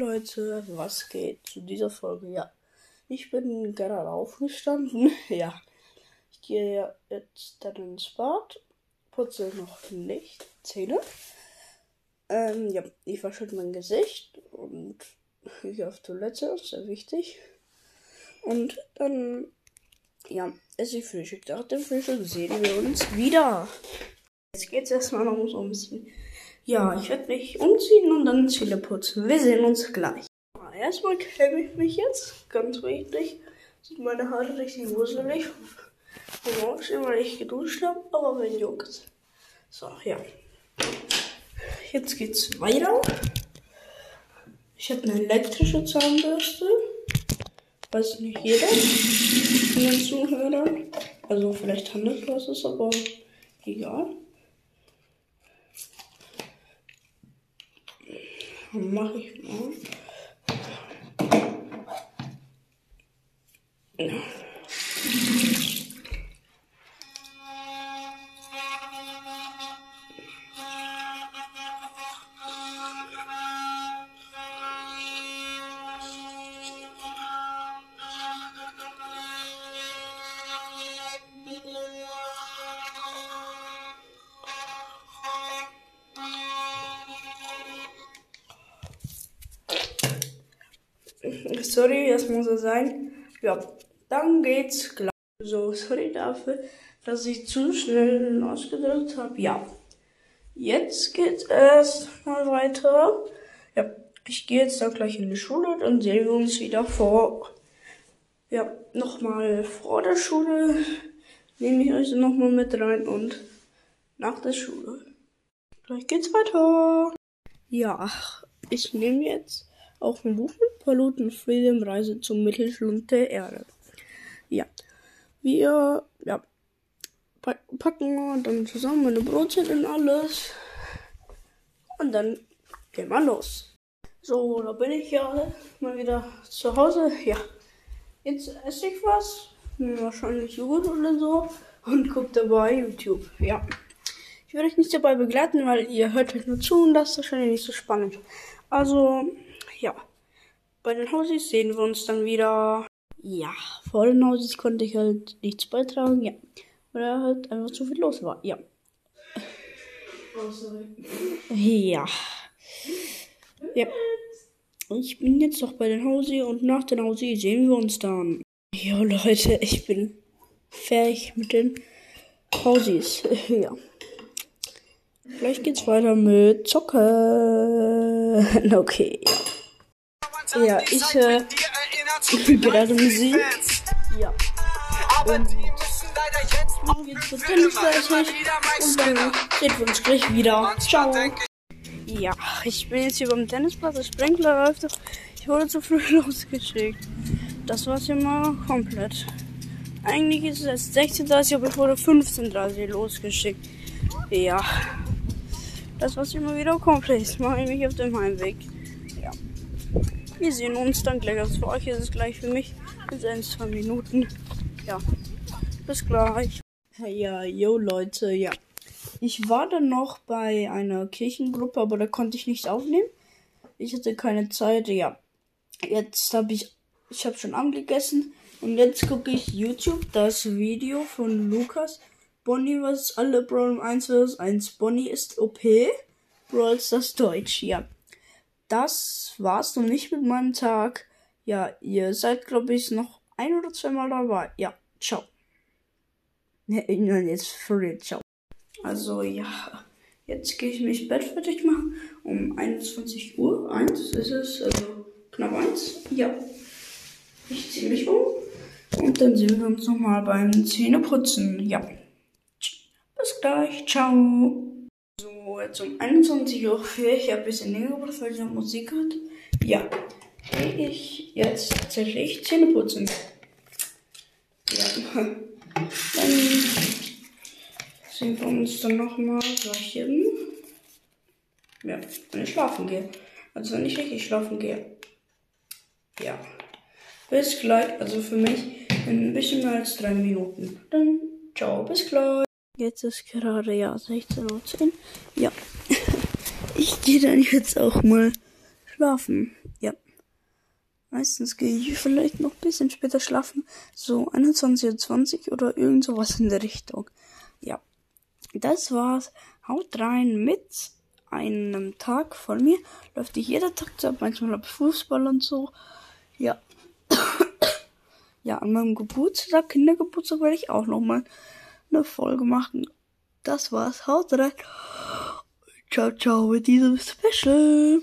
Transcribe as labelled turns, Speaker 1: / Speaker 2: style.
Speaker 1: Leute, was geht zu dieser Folge? Ja, ich bin gerade aufgestanden. ja, ich gehe jetzt dann ins Bad, putze noch nicht Zähne. Ähm, ja, ich wasche mein Gesicht und gehe auf Toilette, sehr wichtig. Und dann, ja, esse ich Frühstück. Nach dem Frühstück sehen wir uns wieder. Jetzt geht's erstmal noch ums Umziehen. Ja, ich werde mich umziehen und dann Zähne putzen. Wir sehen uns gleich. Erstmal creme ich mich jetzt, ganz wichtig. Sind meine Haare richtig wuselig. Und morgen, weil ich geduscht habe, aber wenn juckt. So, ja. Jetzt geht's weiter. Ich habe eine elektrische Zahnbürste. Weiß nicht jeder von den Zuhörern. Also vielleicht handelt was ist, aber egal. Mache ich mal. Ja. Sorry, das muss es sein. Ja, dann geht's gleich. So, sorry dafür, dass ich zu schnell ausgedrückt habe. Ja, jetzt geht's erst mal weiter. Ja, ich gehe jetzt dann gleich in die Schule, dann sehen wir uns wieder vor. Ja, nochmal vor der Schule nehme ich euch nochmal mit rein und nach der Schule. Gleich geht's weiter. Ja, ich nehme jetzt auch ein Buch mit Paluten Freedom Reise zum Mittelschlund der Erde. Ja, wir ja, packen dann zusammen meine Brotchen und alles. Und dann gehen wir los. So, da bin ich ja mal wieder zu Hause. Ja, jetzt esse ich was. Wahrscheinlich Joghurt oder so. Und gucke dabei YouTube. Ja. Ich werde euch nicht dabei begleiten, weil ihr hört euch nur zu und das ist wahrscheinlich nicht so spannend. Also, ja. Bei den Hausis sehen wir uns dann wieder. Ja, vor den Hausis konnte ich halt nichts beitragen, ja. Weil halt einfach zu viel los war, ja. Oh, sorry. Ja. Ja. Ich bin jetzt noch bei den Hausi und nach den Hausi sehen wir uns dann. Ja, Leute, ich bin fertig mit den Hausis. ja. Gleich geht's weiter mit Zocken. Okay, ja. Ja, ich äh, ich gerade Musik. Ja. Und nun geht's zur Tennisseite und dann sehen wir uns gleich wieder. Ciao. Ja, ich bin jetzt hier beim Tennisplatz. Der Sprinkler läuft. Ich wurde zu früh losgeschickt. Das war's hier mal komplett. Eigentlich ist es erst 16.30 aber ich wurde 15.30 losgeschickt. Ja. Das war's immer wieder komplett. Jetzt mache ich mich auf dem Heimweg. Wir sehen uns dann gleich. Also für euch ist es gleich, für mich in ein, zwei Minuten. Ja. Bis gleich. Ja, yo Leute, ja. Ich war dann noch bei einer Kirchengruppe, aber da konnte ich nicht aufnehmen. Ich hatte keine Zeit, ja. Jetzt habe ich, ich habe schon angegessen und jetzt gucke ich YouTube das Video von Lukas. Bonnie was alle Brawl 1 vs 1. Bonnie ist OP. Brawl das Deutsch, ja das war's noch nicht mit meinem Tag. Ja, ihr seid, glaube ich, noch ein oder zweimal dabei. Ja, ciao. Ne, nein, jetzt real, ciao. Also, ja, jetzt gehe ich mich Bett fertig machen. Um 21 Uhr, 1 ist es, also knapp 1. Ja. Ich ziehe mich um. Und dann sehen wir uns nochmal beim Zähneputzen. Ja. Bis gleich. Ciao jetzt um 21 Uhr für ich ein bisschen länger gebraucht, weil ich noch Musik hat. Ja, gehe ich jetzt tatsächlich Zähne putzen. Ja, dann sehen wir uns dann nochmal gleich hin. Ja, wenn ich schlafen gehe. Also wenn ich richtig schlafen gehe. Ja. Bis gleich, also für mich in ein bisschen mehr als drei Minuten. Dann ciao, bis gleich. Jetzt ist gerade ja 16.10 Uhr. Ja. Ich gehe dann jetzt auch mal schlafen. Ja. Meistens gehe ich vielleicht noch ein bisschen später schlafen. So 21.20 Uhr oder irgend sowas in der Richtung. Ja. Das war's. Haut rein mit einem Tag von mir. Läuft nicht jeder Tag ab. Manchmal ab Fußball und so. Ja. ja, an meinem Geburtstag, Kindergeburtstag, werde ich auch nochmal eine Folge machen. Das war's. Haut rein. Ciao, ciao mit diesem Special.